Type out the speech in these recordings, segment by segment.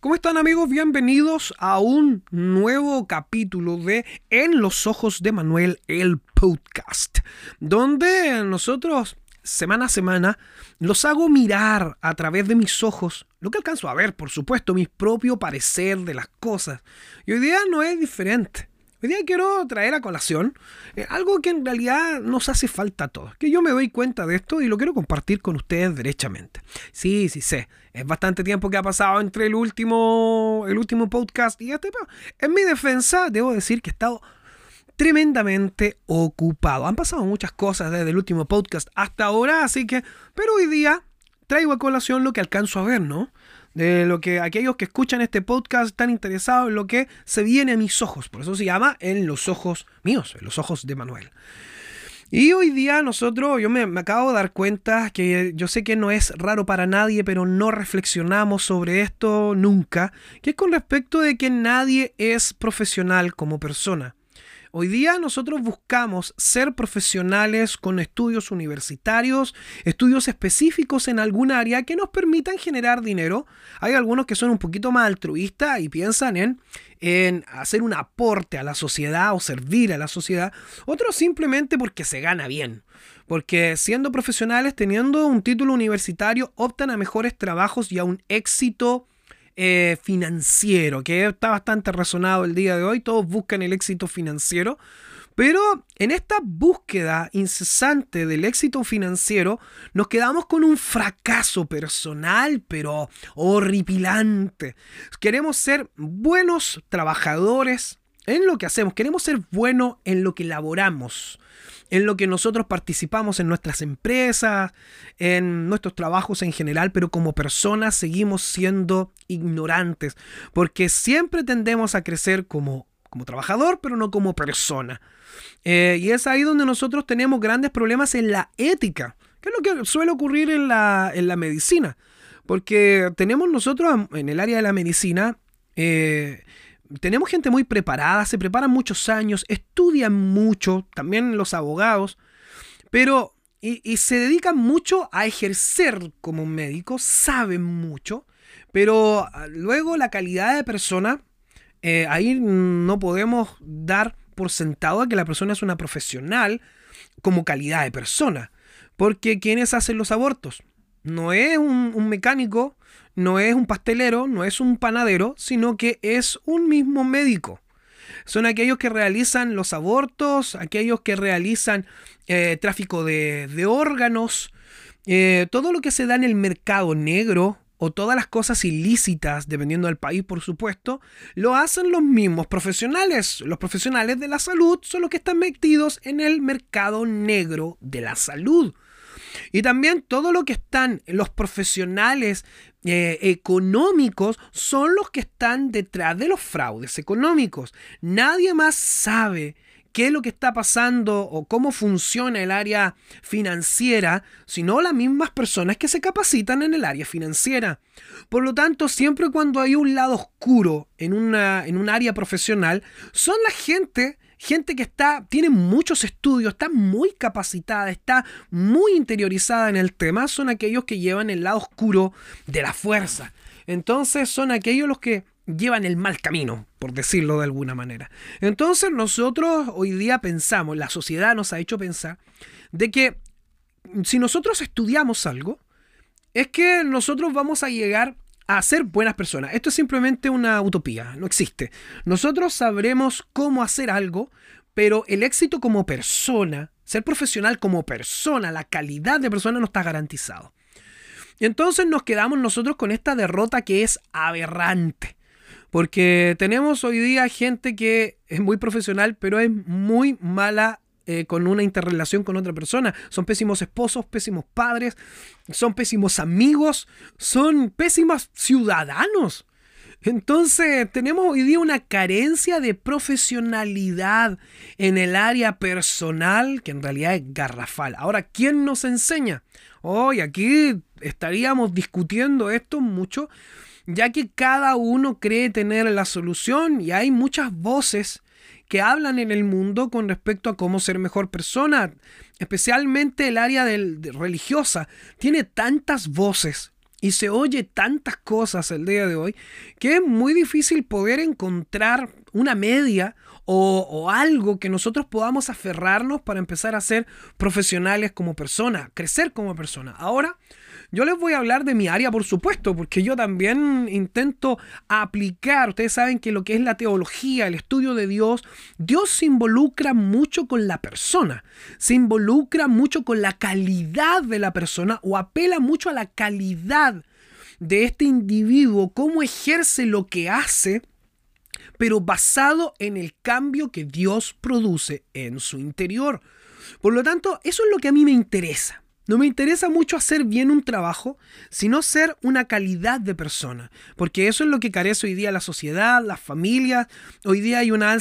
¿Cómo están amigos? Bienvenidos a un nuevo capítulo de En los Ojos de Manuel, el podcast, donde nosotros semana a semana los hago mirar a través de mis ojos lo que alcanzo a ver, por supuesto, mi propio parecer de las cosas. Y hoy día no es diferente. Hoy día quiero traer a colación eh, algo que en realidad nos hace falta a todos, que yo me doy cuenta de esto y lo quiero compartir con ustedes derechamente. Sí, sí sé, es bastante tiempo que ha pasado entre el último, el último podcast y este. En mi defensa, debo decir que he estado tremendamente ocupado. Han pasado muchas cosas desde el último podcast hasta ahora, así que, pero hoy día traigo a colación lo que alcanzo a ver, ¿no? De lo que aquellos que escuchan este podcast están interesados en lo que se viene a mis ojos. Por eso se llama En los ojos míos, en los ojos de Manuel. Y hoy día nosotros, yo me, me, acabo de dar cuenta que yo sé que no es raro para nadie, pero no reflexionamos sobre esto nunca, que es con respecto de que nadie es profesional como persona. Hoy día nosotros buscamos ser profesionales con estudios universitarios, estudios específicos en algún área que nos permitan generar dinero. Hay algunos que son un poquito más altruistas y piensan en, en hacer un aporte a la sociedad o servir a la sociedad. Otros simplemente porque se gana bien. Porque siendo profesionales, teniendo un título universitario, optan a mejores trabajos y a un éxito eh, financiero, que está bastante razonado el día de hoy. Todos buscan el éxito financiero. Pero en esta búsqueda incesante del éxito financiero, nos quedamos con un fracaso personal, pero horripilante. Queremos ser buenos trabajadores en lo que hacemos, queremos ser buenos en lo que elaboramos en lo que nosotros participamos en nuestras empresas, en nuestros trabajos en general, pero como personas seguimos siendo ignorantes, porque siempre tendemos a crecer como, como trabajador, pero no como persona. Eh, y es ahí donde nosotros tenemos grandes problemas en la ética, que es lo que suele ocurrir en la, en la medicina, porque tenemos nosotros en el área de la medicina, eh, tenemos gente muy preparada, se preparan muchos años, estudian mucho, también los abogados, pero y, se dedican mucho a ejercer como médico, saben mucho, pero ah, luego la calidad de persona, eh, ahí no podemos dar por sentado a que la persona es una profesional como calidad de persona, porque quienes hacen los abortos. No es un mecánico no es un pastelero, no es un panadero, sino que es un mismo médico. Son aquellos que realizan los abortos, aquellos que realizan eh, tráfico de, órganos, eh, todo lo que se da en el mercado negro o todas las cosas ilícitas, dependiendo del país, por supuesto, lo hacen los mismos profesionales. Los profesionales de la salud son los que están metidos en el mercado negro de la salud. Y también todo lo que están los profesionales eh, económicos son los que están detrás de los fraudes económicos. Nadie más sabe qué es lo que está pasando o cómo funciona el área financiera, sino las mismas personas que se capacitan en el área financiera. Por lo tanto, siempre cuando hay un lado oscuro en, una, en un área profesional, son la gente gente que está, tiene muchos estudios, está muy capacitada, está muy interiorizada en el tema, son aquellos que llevan el lado oscuro de la fuerza. Entonces son aquellos los que llevan el mal camino, por decirlo de alguna manera. Entonces nosotros hoy día pensamos, la sociedad nos ha hecho pensar, de que si nosotros estudiamos algo, es que nosotros vamos a llegar a ser buenas personas. Esto es simplemente una utopía, no existe. Nosotros sabremos cómo hacer algo, pero el éxito como persona, ser profesional como persona, la calidad de persona no está garantizado. Y entonces nos quedamos nosotros con esta derrota que es aberrante. Porque tenemos hoy día gente que es muy profesional, pero es muy mala eh, con una interrelación con otra persona. Son pésimos esposos, pésimos padres, son pésimos amigos, son pésimos ciudadanos. Entonces tenemos hoy día una carencia de profesionalidad en el área personal que en realidad es garrafal. Ahora, ¿quién nos enseña? Hoy aquí estaríamos discutiendo esto mucho, ya que cada uno cree tener la solución y hay muchas voces que hablan en el mundo con respecto a cómo ser mejor persona, especialmente el área del, religiosa. Tiene tantas voces y se oye tantas cosas el día de hoy que es muy difícil poder encontrar una media o, o, algo que nosotros podamos aferrarnos para empezar a ser profesionales como personas, crecer como persona. Ahora, yo les voy a hablar de mi área, por supuesto, porque yo también intento aplicar, ustedes saben que lo que es la teología, el estudio de Dios, Dios se involucra mucho con la persona, se involucra mucho con la calidad de la persona o apela mucho a la calidad de este individuo, cómo ejerce lo que hace pero basado en el cambio que Dios produce en su interior. Por lo tanto, eso es lo que a mí me interesa. No me interesa mucho hacer bien un trabajo, sino ser una calidad de persona, porque eso es lo que carece hoy día la sociedad, las familias. Hoy día hay una,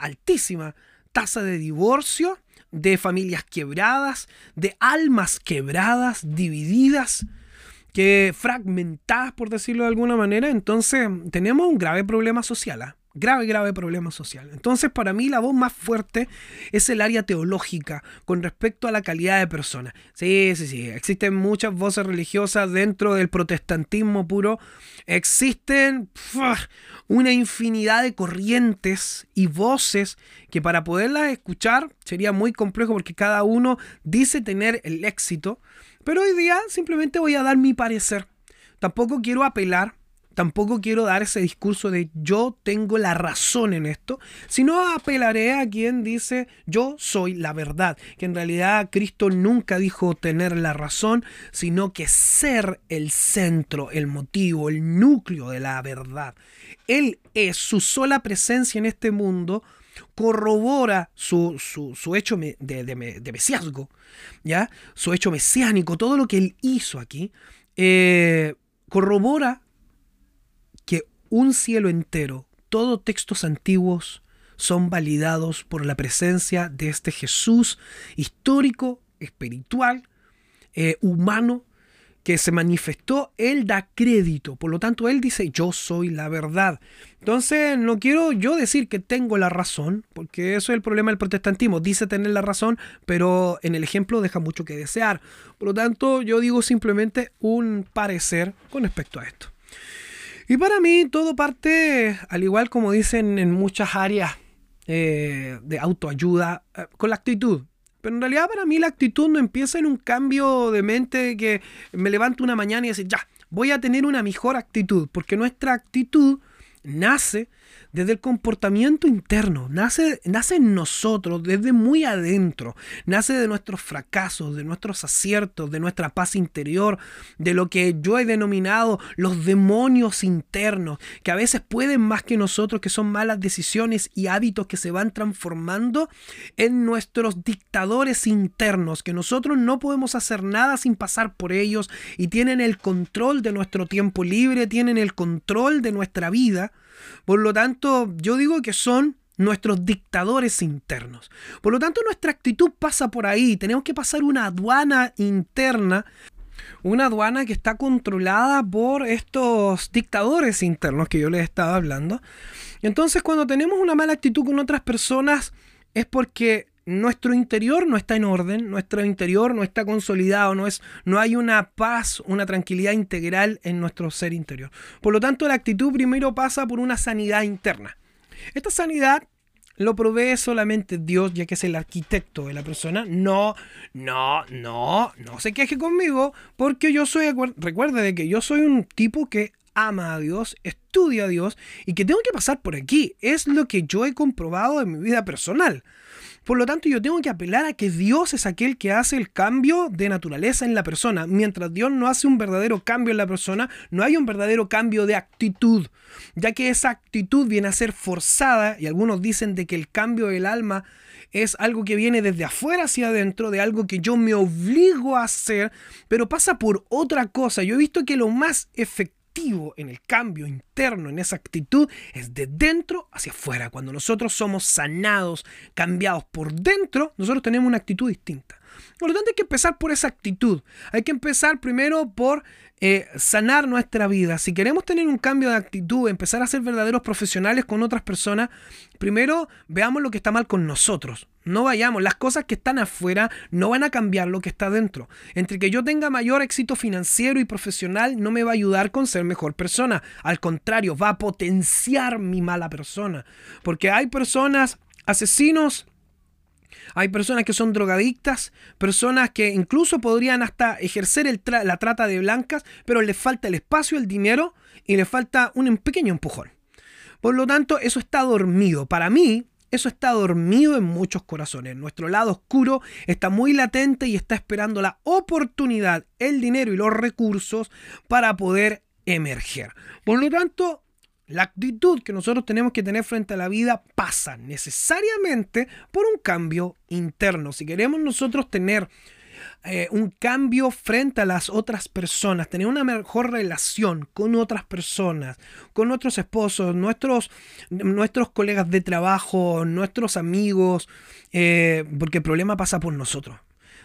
altísima tasa de divorcio, de familias quebradas, de almas quebradas, divididas, que fragmentadas, por decirlo de alguna manera. Entonces tenemos un grave problema social. ¿ah? Grave, grave problema social. Entonces, para mí la voz más fuerte es el área teológica con respecto a la calidad de persona. Sí, sí, sí, existen muchas voces religiosas dentro del protestantismo puro. Existen una infinidad de corrientes y voces que para poderlas escuchar sería muy complejo porque cada uno dice tener el éxito. Pero hoy día simplemente voy a dar mi parecer. Tampoco quiero apelar Tampoco quiero dar ese discurso de yo tengo la razón en esto, sino apelaré a quien dice yo soy la verdad, que en realidad Cristo nunca dijo tener la razón, sino que ser el centro, el motivo, el núcleo de la verdad. Él es su sola presencia en este mundo corrobora su, su, hecho de, de, mesiasgo, ¿ya? su hecho mesiánico, todo lo que él hizo aquí, eh, corrobora un cielo entero, todos textos antiguos son validados por la presencia de este Jesús histórico, espiritual, eh, humano, que se manifestó, Él da crédito. Por lo tanto, Él dice, yo soy la verdad. Entonces, no quiero yo decir que tengo la razón, porque eso es el problema del protestantismo. Dice tener la razón, pero en el ejemplo deja mucho que desear. Por lo tanto, yo digo simplemente un parecer con respecto a esto. Y para mí todo parte, al igual como dicen en muchas áreas eh, de autoayuda, eh, con la actitud. Pero en realidad para mí la actitud no empieza en un cambio de mente que me levanto una mañana y decir, ya, voy a tener una mejor actitud, porque nuestra actitud nace desde el comportamiento interno, nace, nace en nosotros, desde muy adentro, nace de nuestros fracasos, de nuestros aciertos, de nuestra paz interior, de lo que yo he denominado los demonios internos, que a veces pueden más que nosotros, que son malas decisiones y hábitos que se van transformando en nuestros dictadores internos, que nosotros no podemos hacer nada sin pasar por ellos y tienen el control de nuestro tiempo libre, tienen el control de nuestra vida por lo tanto, yo digo que son nuestros dictadores internos. Por lo tanto, nuestra actitud pasa por ahí. Tenemos que pasar una aduana interna, una aduana que está controlada por estos dictadores internos que yo les estaba hablando. Entonces, cuando tenemos una mala actitud con otras personas, es porque nuestro interior no está en orden, nuestro interior no está consolidado, no, es, no hay una paz, una tranquilidad integral en nuestro ser interior. Por lo tanto, la actitud primero pasa por una sanidad interna. Esta sanidad lo provee solamente Dios, ya que es el arquitecto de la persona. No, no, no, no se queje conmigo, porque yo soy, recuerde de que yo soy un tipo que ama a Dios, estudia a Dios y que tengo que pasar por aquí. Es lo que yo he comprobado en mi vida personal. Por lo tanto, yo tengo que apelar a que Dios es aquel que hace el cambio de naturaleza en la persona. Mientras Dios no hace un verdadero cambio en la persona, no hay un verdadero cambio de actitud, ya que esa actitud viene a ser forzada y algunos dicen de que el cambio del alma es algo que viene desde afuera hacia adentro, de algo que yo me obligo a hacer, pero pasa por otra cosa. Yo he visto que lo más efectivo en el cambio interno, en esa actitud, es de dentro hacia afuera. Cuando nosotros somos sanados, cambiados por dentro, nosotros tenemos una actitud distinta. Por lo tanto, hay que empezar por esa actitud. Hay que empezar primero por eh, sanar nuestra vida. Si queremos tener un cambio de actitud, empezar a ser verdaderos profesionales con otras personas, primero veamos lo que está mal con nosotros. No vayamos, las cosas que están afuera no van a cambiar lo que está dentro. Entre que yo tenga mayor éxito financiero y profesional no me va a ayudar con ser mejor persona. Al contrario, va a potenciar mi mala persona. Porque hay personas, asesinos, hay personas que son drogadictas, personas que incluso podrían hasta ejercer la trata de blancas, pero les falta el espacio, el dinero y les falta un pequeño empujón. Por lo tanto, eso está dormido. Para mí, eso está dormido en muchos corazones. Nuestro lado oscuro está muy latente y está esperando la oportunidad, el dinero y los recursos para poder emerger. Por lo tanto, la actitud que nosotros tenemos que tener frente a la vida pasa necesariamente por un cambio interno. Si queremos nosotros tener eh, un cambio frente a las otras personas, tener una mejor relación con otras personas, con nuestros esposos, nuestros, nuestros colegas de trabajo, nuestros amigos, eh, porque el problema pasa por nosotros.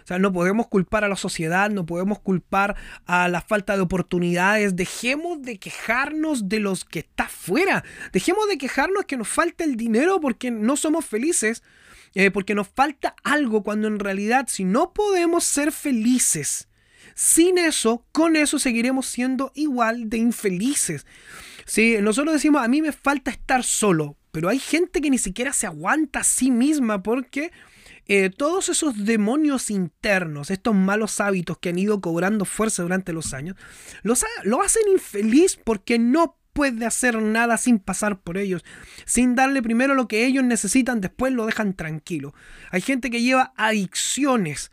O sea, no podemos culpar a la sociedad, no podemos culpar a la falta de oportunidades. Dejemos de quejarnos de los que está fuera. Dejemos de quejarnos que nos falta el dinero porque no somos felices. Eh, porque nos falta algo cuando en realidad si no podemos ser felices sin eso, con eso seguiremos siendo igual de infelices. Si nosotros decimos, a mí me falta estar solo, pero hay gente que ni siquiera se aguanta a sí misma porque eh, todos esos demonios internos, estos malos hábitos que han ido cobrando fuerza durante los años, los lo hacen infeliz porque no puede hacer nada sin pasar por ellos, sin darle primero lo que ellos necesitan, después lo dejan tranquilo. Hay gente que lleva adicciones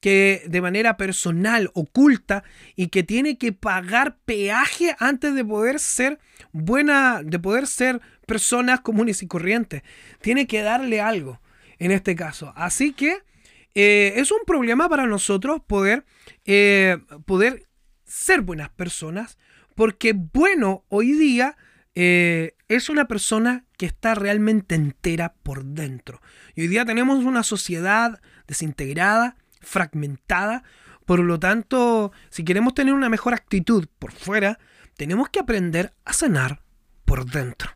que de manera personal, oculta, y que tiene que pagar peaje antes de poder ser buena, de poder ser personas comunes y corrientes. Tiene que darle algo en este caso. Así que eh, es un problema para nosotros poder, eh, poder ser buenas personas, porque bueno, hoy día eh, es una persona que está realmente entera por dentro. Y hoy día tenemos una sociedad desintegrada, fragmentada, por lo tanto, si queremos tener una mejor actitud por fuera, tenemos que aprender a sanar por dentro.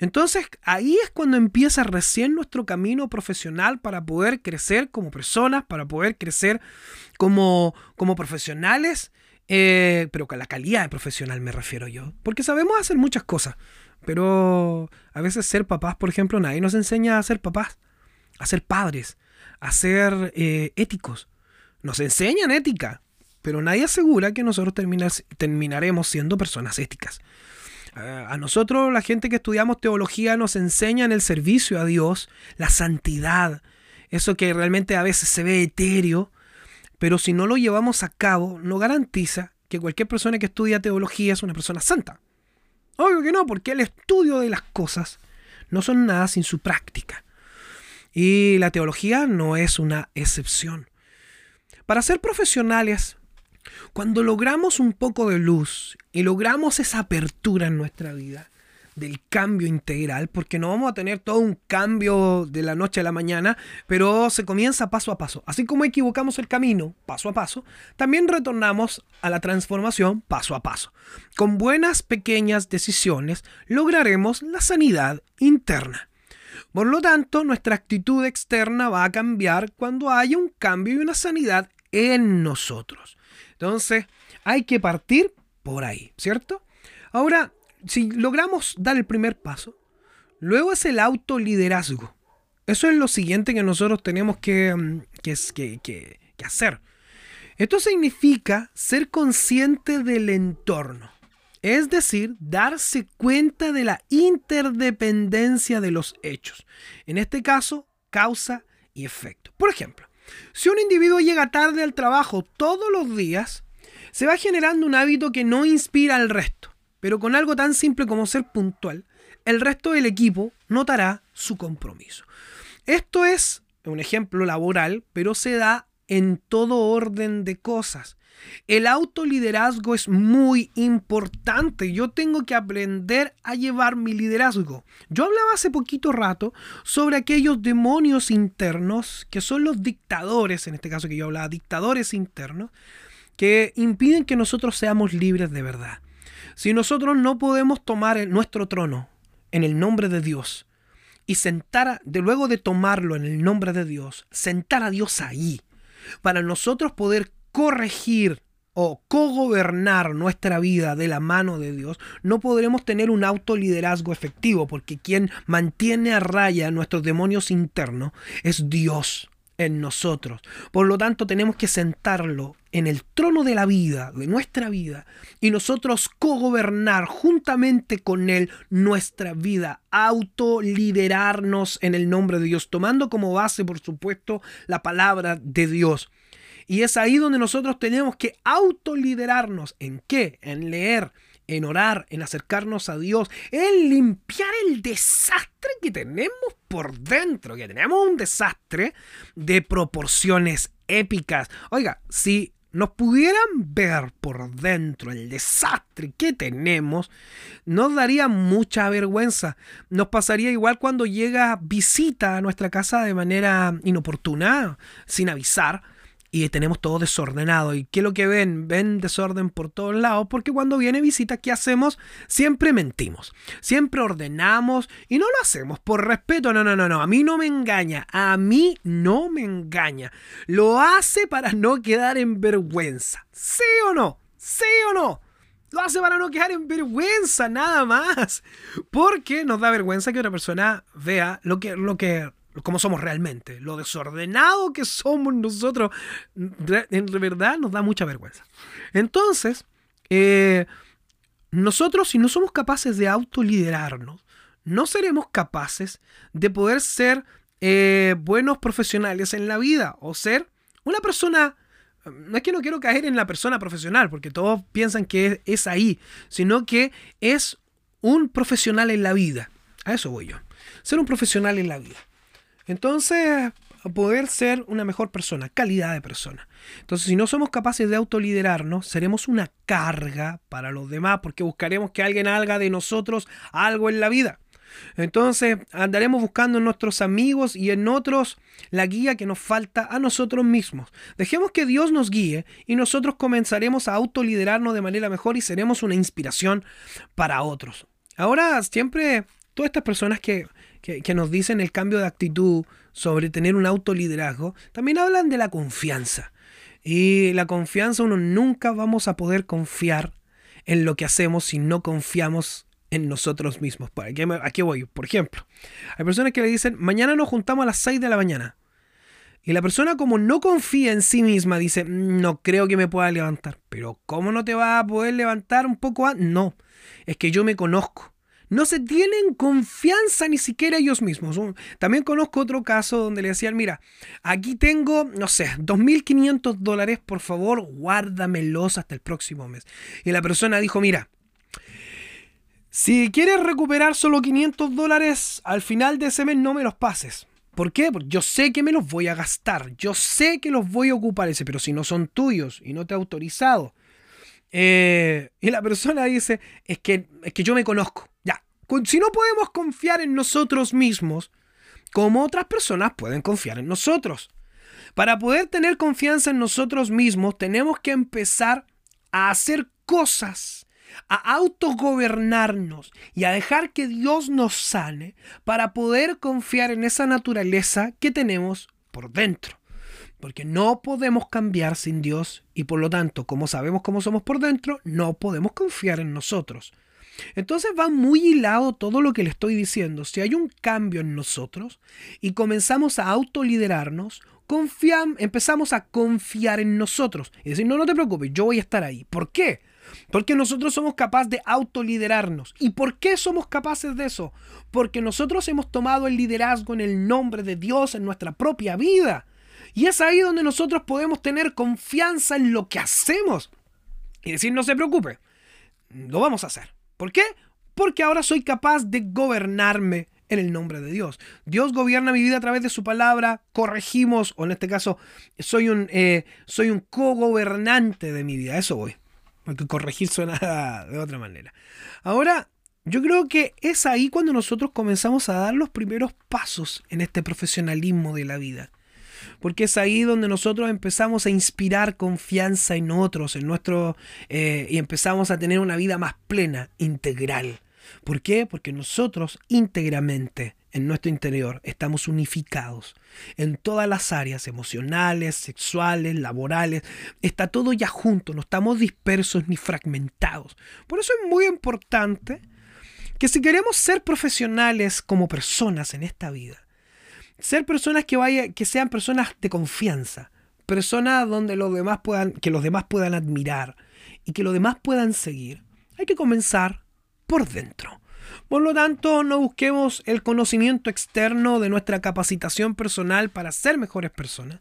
Entonces ahí es cuando empieza recién nuestro camino profesional para poder crecer como personas, para poder crecer como, como profesionales, eh, pero con la calidad de profesional me refiero yo. Porque sabemos hacer muchas cosas, pero a veces ser papás, por ejemplo, nadie nos enseña a ser papás, a ser padres, a ser eh, éticos. Nos enseñan ética, pero nadie asegura que nosotros terminaremos siendo personas éticas. A nosotros, la gente que estudiamos teología, nos enseñan el servicio a Dios, la santidad, eso que realmente a veces se ve etéreo, pero si no lo llevamos a cabo, no garantiza que cualquier persona que estudia teología es una persona santa. Obvio que no, porque el estudio de las cosas no son nada sin su práctica. Y la teología no es una excepción. Para ser profesionales cuando logramos un poco de luz y logramos esa apertura en nuestra vida, del cambio integral, porque no vamos a tener todo un cambio de la noche a la mañana, pero se comienza paso a paso. Así como equivocamos el camino paso a paso, también retornamos a la transformación paso a paso. Con buenas pequeñas decisiones lograremos la sanidad interna. Por lo tanto, nuestra actitud externa va a cambiar cuando haya un cambio y una sanidad en nosotros. Entonces, hay que partir por ahí, ¿cierto? Ahora, si logramos dar el primer paso, luego es el autoliderazgo. Eso es lo siguiente que nosotros tenemos que, mm, que, que hacer. Esto significa ser consciente del entorno. Es decir, darse cuenta de la interdependencia de los hechos. En este caso, causa y efecto. Por ejemplo, si un individuo llega tarde al trabajo todos los días, se va generando un hábito que no inspira al resto. Pero con algo tan simple como ser puntual, el resto del equipo notará su compromiso. Esto es un ejemplo laboral, pero se da en todo orden de cosas. El autoliderazgo es muy importante. Yo tengo que aprender a llevar mi liderazgo. Yo hablaba hace poquito rato sobre aquellos demonios internos que son los dictadores, en este caso que yo hablaba, dictadores internos, que impiden que nosotros seamos libres de verdad. Si nosotros no podemos tomar nuestro trono en el nombre de Dios y sentar, de luego de tomarlo en el nombre de Dios, sentar a Dios ahí, para nosotros poder corregir o cogobernar nuestra vida de la mano de Dios, no podremos tener un autoliderazgo efectivo, porque quien mantiene a raya nuestros demonios internos es Dios en nosotros. Por lo tanto, tenemos que sentarlo en el trono de la vida, de nuestra vida, y nosotros cogobernar juntamente con Él nuestra vida, autoliderarnos en el nombre de Dios, tomando como base, por supuesto, la palabra de Dios. Y es ahí donde nosotros tenemos que autoliderarnos. ¿En qué? En leer, en orar, en acercarnos a Dios, en limpiar el desastre que tenemos por dentro, que tenemos un desastre de proporciones épicas. Oiga, si nos pudieran ver por dentro el desastre que tenemos, nos daría mucha vergüenza. Nos pasaría igual cuando llega visita a nuestra casa de manera inoportuna, sin avisar y tenemos todo desordenado. ¿Y qué es lo que ven? Ven desorden por todos lados, porque cuando viene visita, ¿qué hacemos? Siempre mentimos, siempre ordenamos y no lo hacemos por respeto. No, no, no, no, a mí no me engaña, a mí no me engaña. Lo hace para no quedar en vergüenza. ¿Sí o no? ¿Sí o no? Lo hace para no quedar en vergüenza, nada más. Porque nos da vergüenza que otra persona vea lo que, lo que como somos realmente, lo desordenado que somos nosotros, en verdad nos da mucha vergüenza. Entonces, eh, nosotros si no somos capaces de autoliderarnos, no seremos capaces de poder ser eh, buenos profesionales en la vida o ser una persona... No es que no quiero caer en la persona profesional, porque todos piensan que es ahí, sino que es un profesional en la vida. A eso voy yo. Ser un profesional en la vida. Entonces, poder ser una mejor persona, calidad de persona. Entonces, si no somos capaces de autoliderarnos, seremos una carga para los demás porque buscaremos que alguien haga de nosotros algo en la vida. Entonces andaremos buscando en nuestros amigos y en otros la guía que nos falta a nosotros mismos. Dejemos que Dios nos guíe y nosotros comenzaremos a autoliderarnos de manera mejor y seremos una inspiración para otros. Ahora siempre todas estas personas que que, nos dicen el cambio de actitud sobre tener un autoliderazgo, también hablan de la confianza. Y la confianza, uno nunca vamos a poder confiar en lo que hacemos si no confiamos en nosotros mismos. Aquí, voy, por ejemplo. Hay personas que le dicen, mañana nos juntamos a las 6 de la mañana. Y la persona como no confía en sí misma dice, no creo que me pueda levantar. Pero ¿cómo no te va a poder levantar un poco antes? No, es que yo me conozco no se tienen confianza ni siquiera ellos mismos. También conozco otro caso donde le decían, mira, aquí tengo, no sé, 2.500 dólares, por favor, guárdamelos hasta el próximo mes. Y la persona dijo, mira, si quieres recuperar solo 500 dólares, al final de ese mes no me los pases. ¿Por qué? Porque yo sé que me los voy a gastar, yo sé que los voy a ocupar ese, pero si no son tuyos y no te he autorizado. Eh, y la persona dice, es que, es que yo me conozco si no podemos confiar en nosotros mismos, ¿cómo otras personas pueden confiar en nosotros? Para poder tener confianza en nosotros mismos, tenemos que empezar a hacer cosas, a autogobernarnos y a dejar que Dios nos sane para poder confiar en esa naturaleza que tenemos por dentro. Porque no podemos cambiar sin Dios y por lo tanto, como sabemos cómo somos por dentro, no podemos confiar en nosotros. Entonces va muy hilado todo lo que le estoy diciendo. Si hay un cambio en nosotros y comenzamos a autoliderarnos, empezamos a confiar en nosotros y decir, no, no te preocupes, yo voy a estar ahí. ¿Por qué? Porque nosotros somos capaces de autoliderarnos. ¿Y por qué somos capaces de eso? Porque nosotros hemos tomado el liderazgo en el nombre de Dios en nuestra propia vida. Y es ahí donde nosotros podemos tener confianza en lo que hacemos. Y decir, no se preocupe, lo vamos a hacer. ¿Por qué? Porque ahora soy capaz de gobernarme en el nombre de Dios. Dios gobierna mi vida a través de su palabra, corregimos, o en este caso, soy un, eh, soy un co-gobernante de mi vida, eso voy. Porque corregir suena de otra manera. Ahora, yo creo que es ahí cuando nosotros comenzamos a dar los primeros pasos en este profesionalismo de la vida. Porque es ahí donde nosotros empezamos a inspirar confianza en otros, en nuestro, eh, y empezamos a tener una vida más plena, integral. ¿Por qué? Porque nosotros íntegramente en nuestro interior estamos unificados en todas las áreas emocionales, sexuales, laborales. Está todo ya junto, no estamos dispersos ni fragmentados. Por eso es muy importante que si queremos ser profesionales como personas en esta vida, ser personas que vaya, que sean personas de confianza, personas donde los demás puedan, que los demás puedan admirar y que los demás puedan seguir, hay que comenzar por dentro. Por lo tanto, no busquemos el conocimiento externo de nuestra capacitación personal para ser mejores personas,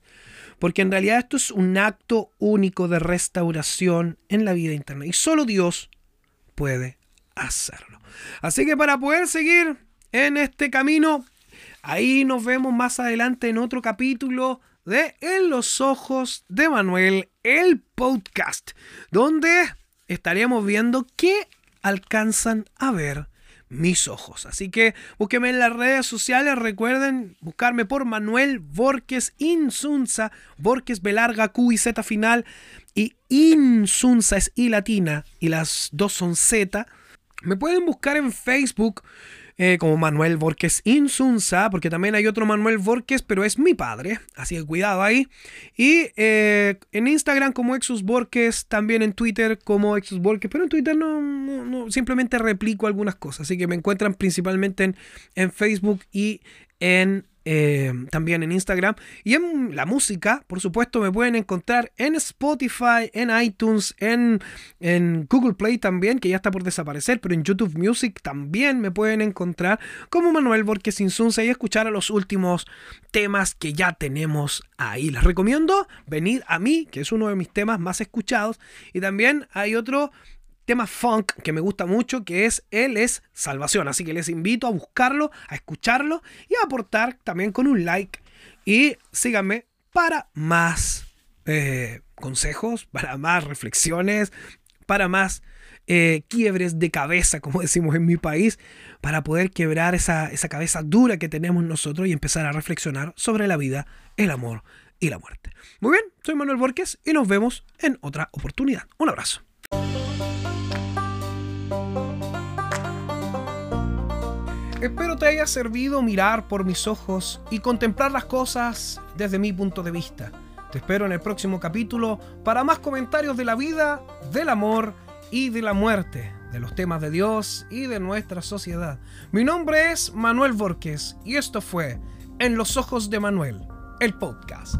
porque en realidad esto es un acto único de restauración en la vida interna y solo Dios puede hacerlo. Así que para poder seguir en este camino, ahí nos vemos más adelante en otro capítulo de En los ojos de Manuel, el podcast, donde estaremos viendo qué alcanzan a ver mis ojos. Así que búsqueme en las redes sociales. Recuerden buscarme por Manuel Borges Insunza. Borges Belarga Q y Z final. Y Insunza es I latina. Y las dos son Z. Me pueden buscar en Facebook eh, como Manuel Borges Insunza, porque también hay otro Manuel Borges, pero es mi padre, así que cuidado ahí. Y eh, en Instagram como Exus Borges, también en Twitter como Exus Borges, pero en Twitter no, no, simplemente replico algunas cosas, así que me encuentran principalmente en, en Facebook y en eh, también en Instagram. Y en la música, por supuesto, me pueden encontrar en Spotify, en iTunes, en, en Google Play también, que ya está por desaparecer, pero en YouTube Music también me pueden encontrar como Manuel Borges Insunza y escuchar a los últimos temas que ya tenemos ahí. Les recomiendo venir a mí, que es uno de mis temas más escuchados. Y también hay otro tema funk que me gusta mucho, que es Él es Salvación. Así que les invito a buscarlo, a escucharlo y a aportar también con un like. Y síganme para más eh, consejos, para más reflexiones, para más eh, quiebres de cabeza, como decimos en mi país, para poder quebrar esa, esa cabeza dura que tenemos nosotros y empezar a reflexionar sobre la vida, el amor y la muerte. Muy bien, soy Manuel Borges y nos vemos en otra oportunidad. Un abrazo. Espero te haya servido mirar por mis ojos y contemplar las cosas desde mi punto de vista. Te espero en el próximo capítulo para más comentarios de la vida, del amor y de la muerte, de los temas de Dios y de nuestra sociedad. Mi nombre es Manuel Borges y esto fue En los ojos de Manuel, el podcast.